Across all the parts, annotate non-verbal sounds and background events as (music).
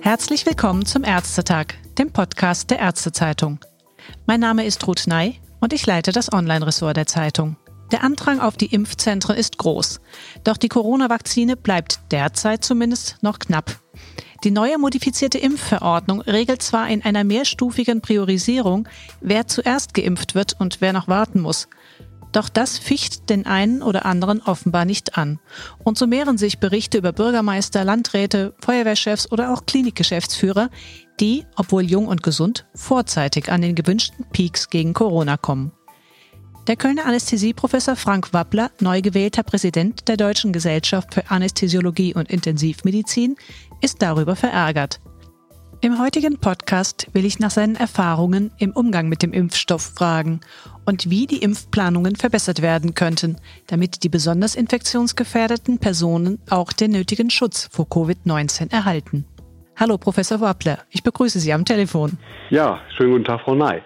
Herzlich willkommen zum Ärztetag, dem Podcast der Ärztezeitung. Mein Name ist Ruth Ney und ich leite das Online-Ressort der Zeitung. Der Andrang auf die Impfzentren ist groß, doch die Corona-Vakzine bleibt derzeit zumindest noch knapp. Die neue modifizierte Impfverordnung regelt zwar in einer mehrstufigen Priorisierung, wer zuerst geimpft wird und wer noch warten muss. Doch das ficht den einen oder anderen offenbar nicht an. Und so mehren sich Berichte über Bürgermeister, Landräte, Feuerwehrchefs oder auch Klinikgeschäftsführer, die, obwohl jung und gesund, vorzeitig an den gewünschten Peaks gegen Corona kommen. Der Kölner Anästhesieprofessor Frank Wappler, neu gewählter Präsident der Deutschen Gesellschaft für Anästhesiologie und Intensivmedizin, ist darüber verärgert. Im heutigen Podcast will ich nach seinen Erfahrungen im Umgang mit dem Impfstoff fragen und wie die Impfplanungen verbessert werden könnten, damit die besonders infektionsgefährdeten Personen auch den nötigen Schutz vor Covid-19 erhalten. Hallo, Professor Wappler, ich begrüße Sie am Telefon. Ja, schönen guten Tag, Frau Ney.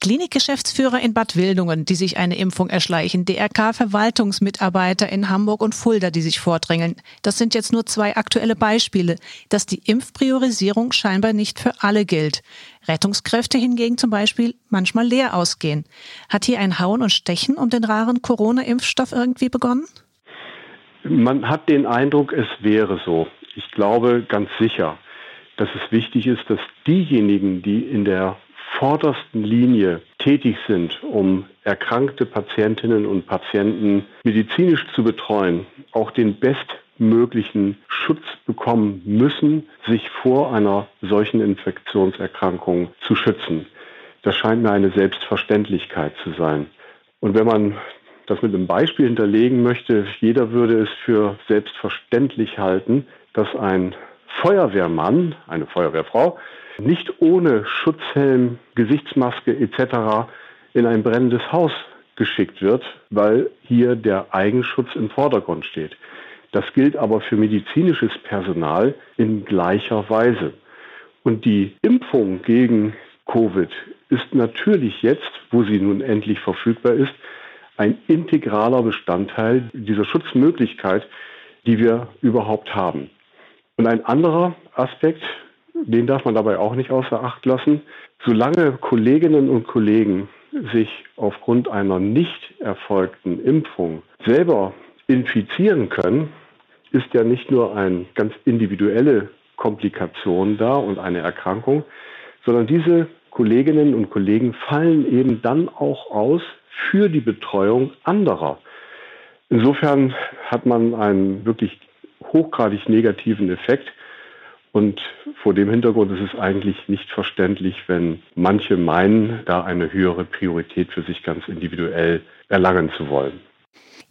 Klinikgeschäftsführer in Bad Wildungen, die sich eine Impfung erschleichen, DRK-Verwaltungsmitarbeiter in Hamburg und Fulda, die sich vordrängeln. Das sind jetzt nur zwei aktuelle Beispiele, dass die Impfpriorisierung scheinbar nicht für alle gilt. Rettungskräfte hingegen zum Beispiel manchmal leer ausgehen. Hat hier ein Hauen und Stechen um den raren Corona-Impfstoff irgendwie begonnen? Man hat den Eindruck, es wäre so. Ich glaube ganz sicher, dass es wichtig ist, dass diejenigen, die in der vordersten Linie tätig sind, um erkrankte Patientinnen und Patienten medizinisch zu betreuen, auch den bestmöglichen Schutz bekommen müssen, sich vor einer solchen Infektionserkrankung zu schützen. Das scheint mir eine Selbstverständlichkeit zu sein. Und wenn man das mit einem Beispiel hinterlegen möchte, jeder würde es für selbstverständlich halten, dass ein Feuerwehrmann, eine Feuerwehrfrau, nicht ohne Schutzhelm, Gesichtsmaske etc. in ein brennendes Haus geschickt wird, weil hier der Eigenschutz im Vordergrund steht. Das gilt aber für medizinisches Personal in gleicher Weise. Und die Impfung gegen Covid ist natürlich jetzt, wo sie nun endlich verfügbar ist, ein integraler Bestandteil dieser Schutzmöglichkeit, die wir überhaupt haben. Und ein anderer Aspekt, den darf man dabei auch nicht außer Acht lassen. Solange Kolleginnen und Kollegen sich aufgrund einer nicht erfolgten Impfung selber infizieren können, ist ja nicht nur eine ganz individuelle Komplikation da und eine Erkrankung, sondern diese Kolleginnen und Kollegen fallen eben dann auch aus für die Betreuung anderer. Insofern hat man einen wirklich hochgradig negativen Effekt. Und vor dem Hintergrund ist es eigentlich nicht verständlich, wenn manche meinen, da eine höhere Priorität für sich ganz individuell erlangen zu wollen.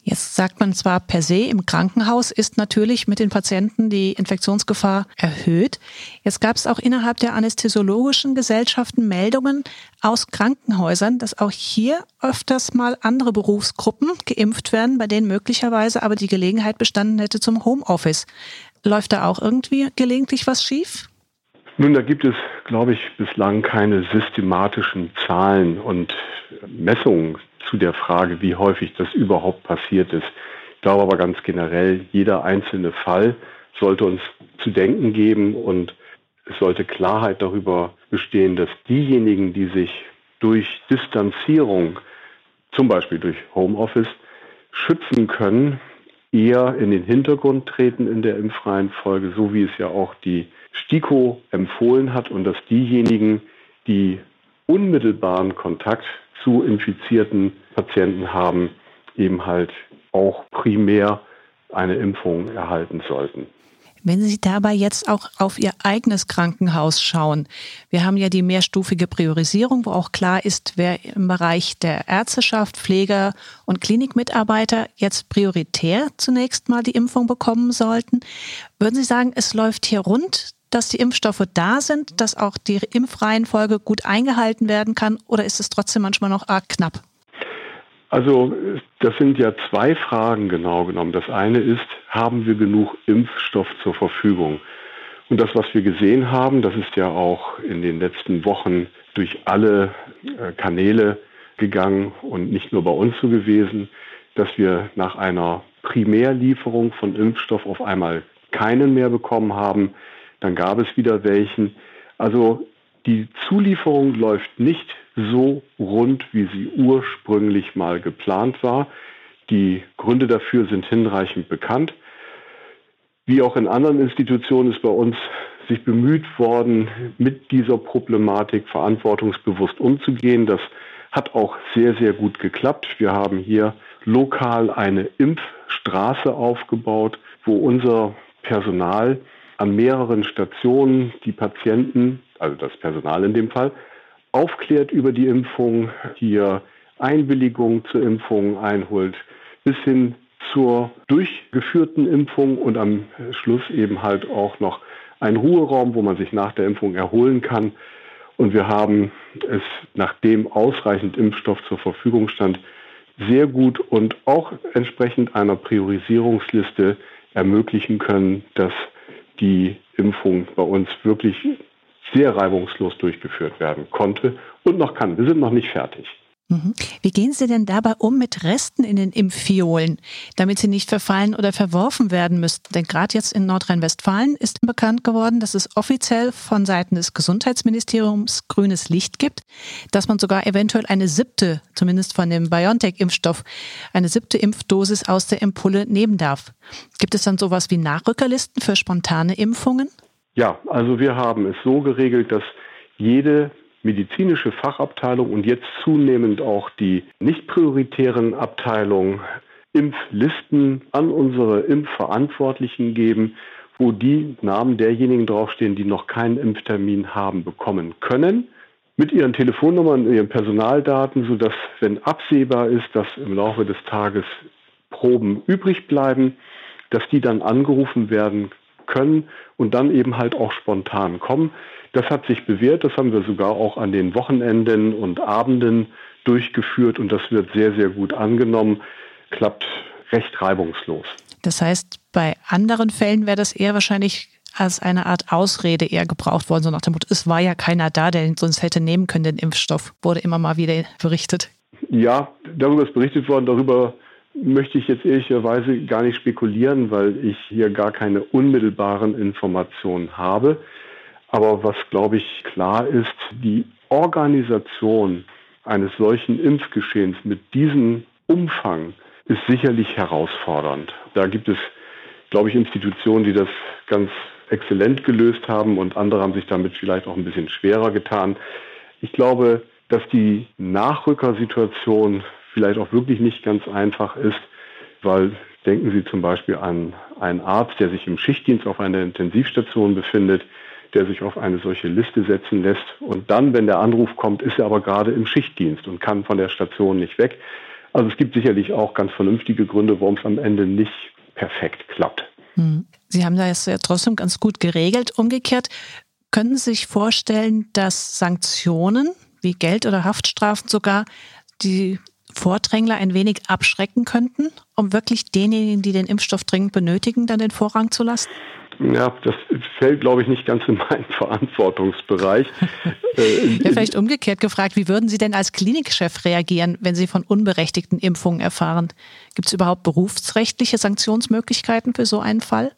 Jetzt sagt man zwar per se, im Krankenhaus ist natürlich mit den Patienten die Infektionsgefahr erhöht. Jetzt gab es auch innerhalb der anästhesiologischen Gesellschaften Meldungen aus Krankenhäusern, dass auch hier öfters mal andere Berufsgruppen geimpft werden, bei denen möglicherweise aber die Gelegenheit bestanden hätte zum Homeoffice. Läuft da auch irgendwie gelegentlich was schief? Nun, da gibt es, glaube ich, bislang keine systematischen Zahlen und Messungen zu der Frage, wie häufig das überhaupt passiert ist. Ich glaube aber ganz generell, jeder einzelne Fall sollte uns zu denken geben und es sollte Klarheit darüber bestehen, dass diejenigen, die sich durch Distanzierung, zum Beispiel durch Homeoffice, schützen können, eher in den Hintergrund treten in der Impfreihenfolge, so wie es ja auch die STIKO empfohlen hat und dass diejenigen, die unmittelbaren Kontakt zu infizierten Patienten haben, eben halt auch primär eine Impfung erhalten sollten. Wenn Sie dabei jetzt auch auf Ihr eigenes Krankenhaus schauen, wir haben ja die mehrstufige Priorisierung, wo auch klar ist, wer im Bereich der Ärzteschaft, Pfleger und Klinikmitarbeiter jetzt prioritär zunächst mal die Impfung bekommen sollten. Würden Sie sagen, es läuft hier rund, dass die Impfstoffe da sind, dass auch die Impfreihenfolge gut eingehalten werden kann oder ist es trotzdem manchmal noch arg knapp? Also das sind ja zwei Fragen genau genommen. Das eine ist, haben wir genug Impfstoff zur Verfügung? Und das, was wir gesehen haben, das ist ja auch in den letzten Wochen durch alle äh, Kanäle gegangen und nicht nur bei uns so gewesen, dass wir nach einer Primärlieferung von Impfstoff auf einmal keinen mehr bekommen haben. Dann gab es wieder welchen. Also die Zulieferung läuft nicht so rund, wie sie ursprünglich mal geplant war. Die Gründe dafür sind hinreichend bekannt. Wie auch in anderen Institutionen ist bei uns sich bemüht worden, mit dieser Problematik verantwortungsbewusst umzugehen. Das hat auch sehr, sehr gut geklappt. Wir haben hier lokal eine Impfstraße aufgebaut, wo unser Personal an mehreren Stationen die Patienten, also das Personal in dem Fall, aufklärt über die Impfung, hier Einwilligung zur Impfung einholt, bis hin zur durchgeführten Impfung und am Schluss eben halt auch noch einen Ruheraum, wo man sich nach der Impfung erholen kann. Und wir haben es, nachdem ausreichend Impfstoff zur Verfügung stand, sehr gut und auch entsprechend einer Priorisierungsliste ermöglichen können, dass die Impfung bei uns wirklich sehr reibungslos durchgeführt werden konnte und noch kann. Wir sind noch nicht fertig. Mhm. Wie gehen Sie denn dabei um mit Resten in den Impffiolen, damit sie nicht verfallen oder verworfen werden müssten? Denn gerade jetzt in Nordrhein-Westfalen ist bekannt geworden, dass es offiziell von Seiten des Gesundheitsministeriums grünes Licht gibt, dass man sogar eventuell eine siebte, zumindest von dem BioNTech-Impfstoff, eine siebte Impfdosis aus der Impulle nehmen darf. Gibt es dann sowas wie Nachrückerlisten für spontane Impfungen? Ja, also wir haben es so geregelt, dass jede medizinische Fachabteilung und jetzt zunehmend auch die nicht prioritären Abteilungen Impflisten an unsere Impfverantwortlichen geben, wo die Namen derjenigen draufstehen, die noch keinen Impftermin haben bekommen können, mit ihren Telefonnummern, ihren Personaldaten, sodass, wenn absehbar ist, dass im Laufe des Tages Proben übrig bleiben, dass die dann angerufen werden können und dann eben halt auch spontan kommen. Das hat sich bewährt, das haben wir sogar auch an den Wochenenden und Abenden durchgeführt und das wird sehr, sehr gut angenommen, klappt recht reibungslos. Das heißt, bei anderen Fällen wäre das eher wahrscheinlich als eine Art Ausrede eher gebraucht worden, so nach dem Motto, es war ja keiner da, der sonst hätte nehmen können, den Impfstoff, wurde immer mal wieder berichtet. Ja, darüber ist berichtet worden, darüber möchte ich jetzt ehrlicherweise gar nicht spekulieren, weil ich hier gar keine unmittelbaren Informationen habe. Aber was, glaube ich, klar ist, die Organisation eines solchen Impfgeschehens mit diesem Umfang ist sicherlich herausfordernd. Da gibt es, glaube ich, Institutionen, die das ganz exzellent gelöst haben und andere haben sich damit vielleicht auch ein bisschen schwerer getan. Ich glaube, dass die Nachrückersituation vielleicht auch wirklich nicht ganz einfach ist, weil denken Sie zum Beispiel an einen Arzt, der sich im Schichtdienst auf einer Intensivstation befindet, der sich auf eine solche Liste setzen lässt. Und dann, wenn der Anruf kommt, ist er aber gerade im Schichtdienst und kann von der Station nicht weg. Also es gibt sicherlich auch ganz vernünftige Gründe, warum es am Ende nicht perfekt klappt. Hm. Sie haben das ja trotzdem ganz gut geregelt. Umgekehrt, können Sie sich vorstellen, dass Sanktionen wie Geld oder Haftstrafen sogar die Vordrängler ein wenig abschrecken könnten, um wirklich denjenigen, die den Impfstoff dringend benötigen, dann den Vorrang zu lassen? Ja, das fällt, glaube ich, nicht ganz in meinen (laughs) Verantwortungsbereich. (laughs) Äh, ja, vielleicht umgekehrt gefragt, wie würden Sie denn als Klinikchef reagieren, wenn Sie von unberechtigten Impfungen erfahren? Gibt es überhaupt berufsrechtliche Sanktionsmöglichkeiten für so einen Fall?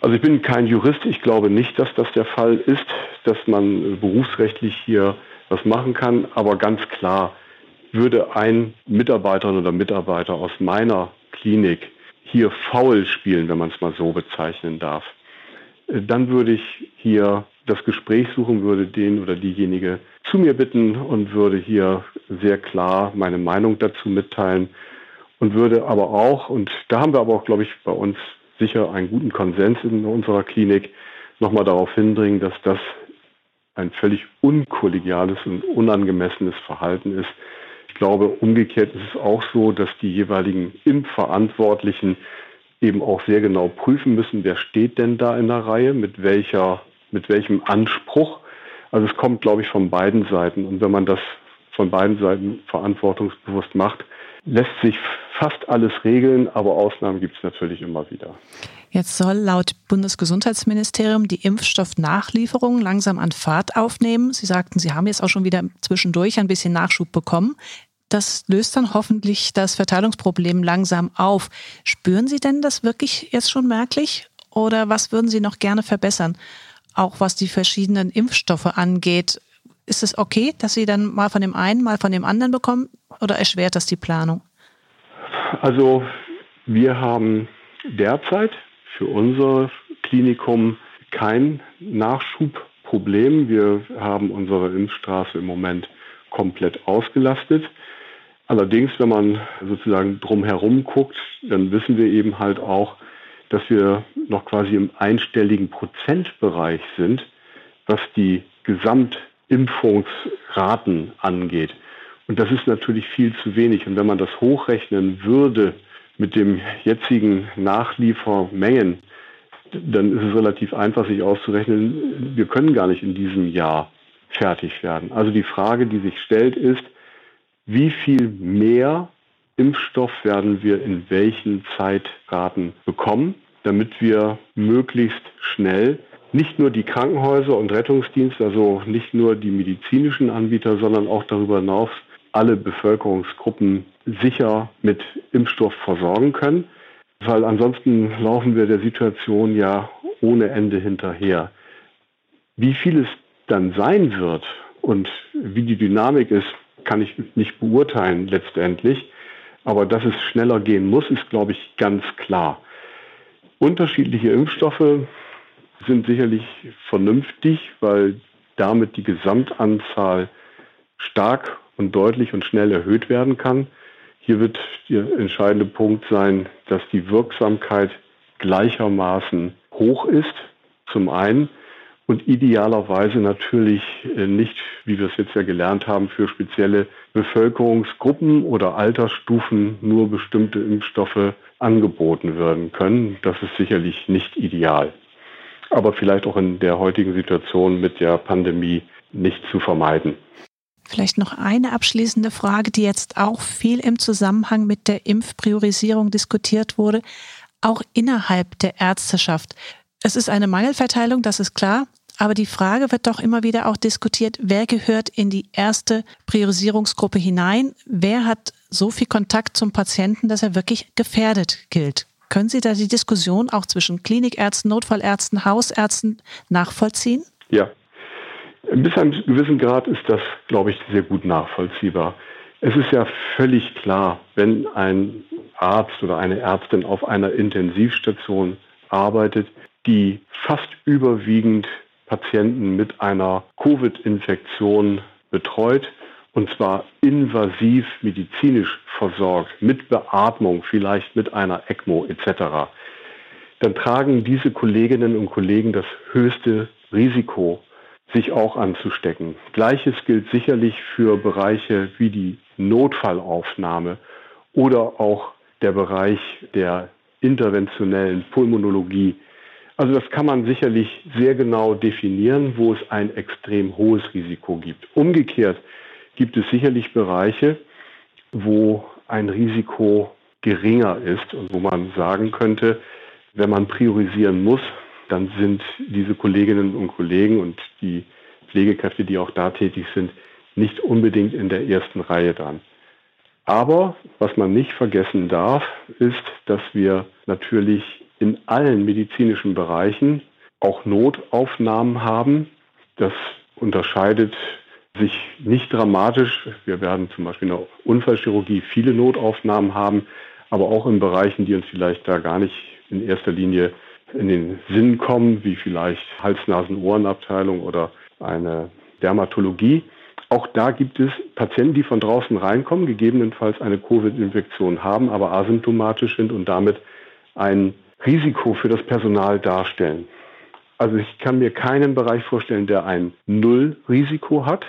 Also ich bin kein Jurist. Ich glaube nicht, dass das der Fall ist, dass man berufsrechtlich hier was machen kann. Aber ganz klar, würde ein Mitarbeiterin oder Mitarbeiter aus meiner Klinik hier faul spielen, wenn man es mal so bezeichnen darf, äh, dann würde ich hier das Gespräch suchen, würde den oder diejenige zu mir bitten und würde hier sehr klar meine Meinung dazu mitteilen und würde aber auch, und da haben wir aber auch, glaube ich, bei uns sicher einen guten Konsens in unserer Klinik, nochmal darauf hindringen, dass das ein völlig unkollegiales und unangemessenes Verhalten ist, glaube, umgekehrt ist es auch so, dass die jeweiligen Impfverantwortlichen eben auch sehr genau prüfen müssen, wer steht denn da in der Reihe, mit welcher, mit welchem Anspruch. Also es kommt, glaube ich, von beiden Seiten. Und wenn man das von beiden Seiten verantwortungsbewusst macht, lässt sich fast alles regeln, aber Ausnahmen gibt es natürlich immer wieder. Jetzt soll laut Bundesgesundheitsministerium die Impfstoffnachlieferung langsam an Fahrt aufnehmen. Sie sagten, Sie haben jetzt auch schon wieder zwischendurch ein bisschen Nachschub bekommen. Das löst dann hoffentlich das Verteilungsproblem langsam auf. Spüren Sie denn das wirklich jetzt schon merklich? Oder was würden Sie noch gerne verbessern? Auch was die verschiedenen Impfstoffe angeht. Ist es okay, dass Sie dann mal von dem einen, mal von dem anderen bekommen? Oder erschwert das die Planung? Also wir haben derzeit für unser Klinikum kein Nachschubproblem. Wir haben unsere Impfstraße im Moment komplett ausgelastet. Allerdings, wenn man sozusagen drumherum guckt, dann wissen wir eben halt auch, dass wir noch quasi im einstelligen Prozentbereich sind, was die Gesamtimpfungsraten angeht. Und das ist natürlich viel zu wenig. Und wenn man das hochrechnen würde mit dem jetzigen Nachliefermengen, dann ist es relativ einfach, sich auszurechnen, wir können gar nicht in diesem Jahr fertig werden. Also die Frage, die sich stellt, ist, wie viel mehr Impfstoff werden wir in welchen Zeitraten bekommen, damit wir möglichst schnell nicht nur die Krankenhäuser und Rettungsdienste, also nicht nur die medizinischen Anbieter, sondern auch darüber hinaus alle Bevölkerungsgruppen sicher mit Impfstoff versorgen können, weil ansonsten laufen wir der Situation ja ohne Ende hinterher. Wie viel es dann sein wird und wie die Dynamik ist, kann ich nicht beurteilen letztendlich. Aber dass es schneller gehen muss, ist, glaube ich, ganz klar. Unterschiedliche Impfstoffe sind sicherlich vernünftig, weil damit die Gesamtanzahl stark und deutlich und schnell erhöht werden kann. Hier wird der entscheidende Punkt sein, dass die Wirksamkeit gleichermaßen hoch ist, zum einen, und idealerweise natürlich äh, nicht, wie wir es jetzt ja gelernt haben, für spezielle Bevölkerungsgruppen oder Altersstufen nur bestimmte Impfstoffe angeboten werden können. Das ist sicherlich nicht ideal, aber vielleicht auch in der heutigen Situation mit der Pandemie nicht zu vermeiden. Vielleicht noch eine abschließende Frage, die jetzt auch viel im Zusammenhang mit der Impfpriorisierung diskutiert wurde, auch innerhalb der Ärzteschaft. Es ist eine Mangelverteilung, das ist klar. Aber die Frage wird doch immer wieder auch diskutiert, wer gehört in die erste Priorisierungsgruppe hinein? Wer hat so viel Kontakt zum Patienten, dass er wirklich gefährdet gilt? Können Sie da die Diskussion auch zwischen Klinikärzten, Notfallärzten, Hausärzten nachvollziehen? Ja. Bis zu einem gewissen Grad ist das, glaube ich, sehr gut nachvollziehbar. Es ist ja völlig klar, wenn ein Arzt oder eine Ärztin auf einer Intensivstation arbeitet, die fast überwiegend Patienten mit einer Covid-Infektion betreut und zwar invasiv medizinisch versorgt, mit Beatmung, vielleicht mit einer ECMO etc., dann tragen diese Kolleginnen und Kollegen das höchste Risiko, sich auch anzustecken. Gleiches gilt sicherlich für Bereiche wie die Notfallaufnahme oder auch der Bereich der interventionellen Pulmonologie, also das kann man sicherlich sehr genau definieren, wo es ein extrem hohes Risiko gibt. Umgekehrt gibt es sicherlich Bereiche, wo ein Risiko geringer ist und wo man sagen könnte, wenn man priorisieren muss, dann sind diese Kolleginnen und Kollegen und die Pflegekräfte, die auch da tätig sind, nicht unbedingt in der ersten Reihe dran. Aber was man nicht vergessen darf, ist, dass wir natürlich in allen medizinischen Bereichen auch Notaufnahmen haben. Das unterscheidet sich nicht dramatisch. Wir werden zum Beispiel in der Unfallchirurgie viele Notaufnahmen haben, aber auch in Bereichen, die uns vielleicht da gar nicht in erster Linie in den Sinn kommen, wie vielleicht Hals-Nasen-Ohrenabteilung oder eine Dermatologie. Auch da gibt es Patienten, die von draußen reinkommen, gegebenenfalls eine Covid-Infektion haben, aber asymptomatisch sind und damit ein Risiko für das Personal darstellen. Also ich kann mir keinen Bereich vorstellen, der ein Nullrisiko hat.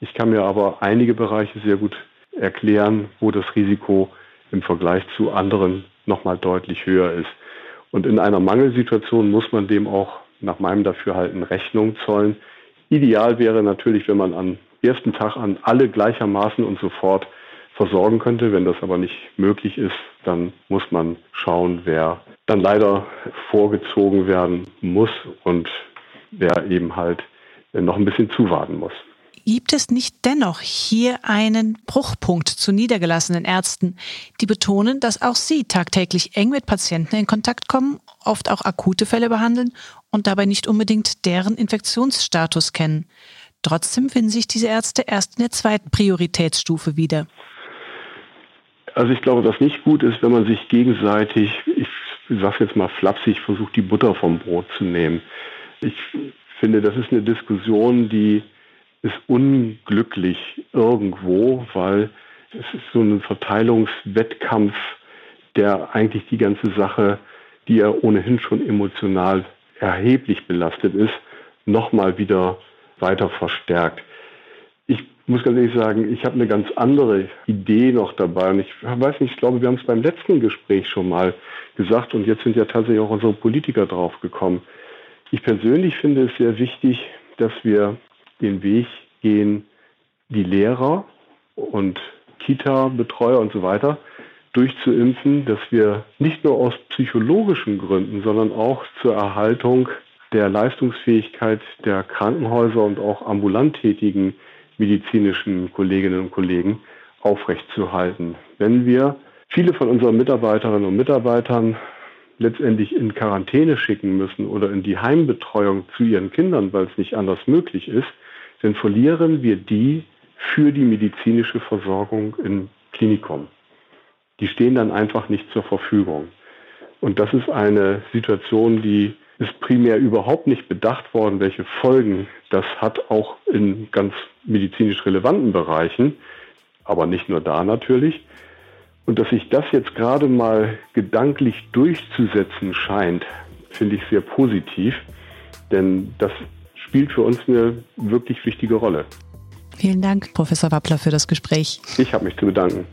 Ich kann mir aber einige Bereiche sehr gut erklären, wo das Risiko im Vergleich zu anderen nochmal deutlich höher ist. Und in einer Mangelsituation muss man dem auch nach meinem Dafürhalten Rechnung zollen. Ideal wäre natürlich, wenn man am ersten Tag an alle gleichermaßen und sofort versorgen könnte. Wenn das aber nicht möglich ist, dann muss man schauen, wer dann leider vorgezogen werden muss und wer eben halt noch ein bisschen zuwarten muss. Gibt es nicht dennoch hier einen Bruchpunkt zu niedergelassenen Ärzten, die betonen, dass auch sie tagtäglich eng mit Patienten in Kontakt kommen, oft auch akute Fälle behandeln und dabei nicht unbedingt deren Infektionsstatus kennen? Trotzdem finden sich diese Ärzte erst in der zweiten Prioritätsstufe wieder. Also ich glaube, was nicht gut ist, wenn man sich gegenseitig, ich sage jetzt mal flapsig, versucht, die Butter vom Brot zu nehmen. Ich finde, das ist eine Diskussion, die ist unglücklich irgendwo, weil es ist so ein Verteilungswettkampf, der eigentlich die ganze Sache, die ja ohnehin schon emotional erheblich belastet ist, nochmal wieder weiter verstärkt. Muss ganz ehrlich sagen, ich habe eine ganz andere Idee noch dabei. Und ich weiß nicht, ich glaube, wir haben es beim letzten Gespräch schon mal gesagt und jetzt sind ja tatsächlich auch unsere Politiker drauf gekommen. Ich persönlich finde es sehr wichtig, dass wir den Weg gehen, die Lehrer und Kita-Betreuer und so weiter durchzuimpfen, dass wir nicht nur aus psychologischen Gründen, sondern auch zur Erhaltung der Leistungsfähigkeit der Krankenhäuser und auch ambulant tätigen medizinischen Kolleginnen und Kollegen aufrechtzuerhalten. Wenn wir viele von unseren Mitarbeiterinnen und Mitarbeitern letztendlich in Quarantäne schicken müssen oder in die Heimbetreuung zu ihren Kindern, weil es nicht anders möglich ist, dann verlieren wir die für die medizinische Versorgung im Klinikum. Die stehen dann einfach nicht zur Verfügung. Und das ist eine Situation, die ist primär überhaupt nicht bedacht worden, welche Folgen das hat, auch in ganz medizinisch relevanten Bereichen, aber nicht nur da natürlich. Und dass sich das jetzt gerade mal gedanklich durchzusetzen scheint, finde ich sehr positiv, denn das spielt für uns eine wirklich wichtige Rolle. Vielen Dank, Professor Wappler, für das Gespräch. Ich habe mich zu bedanken.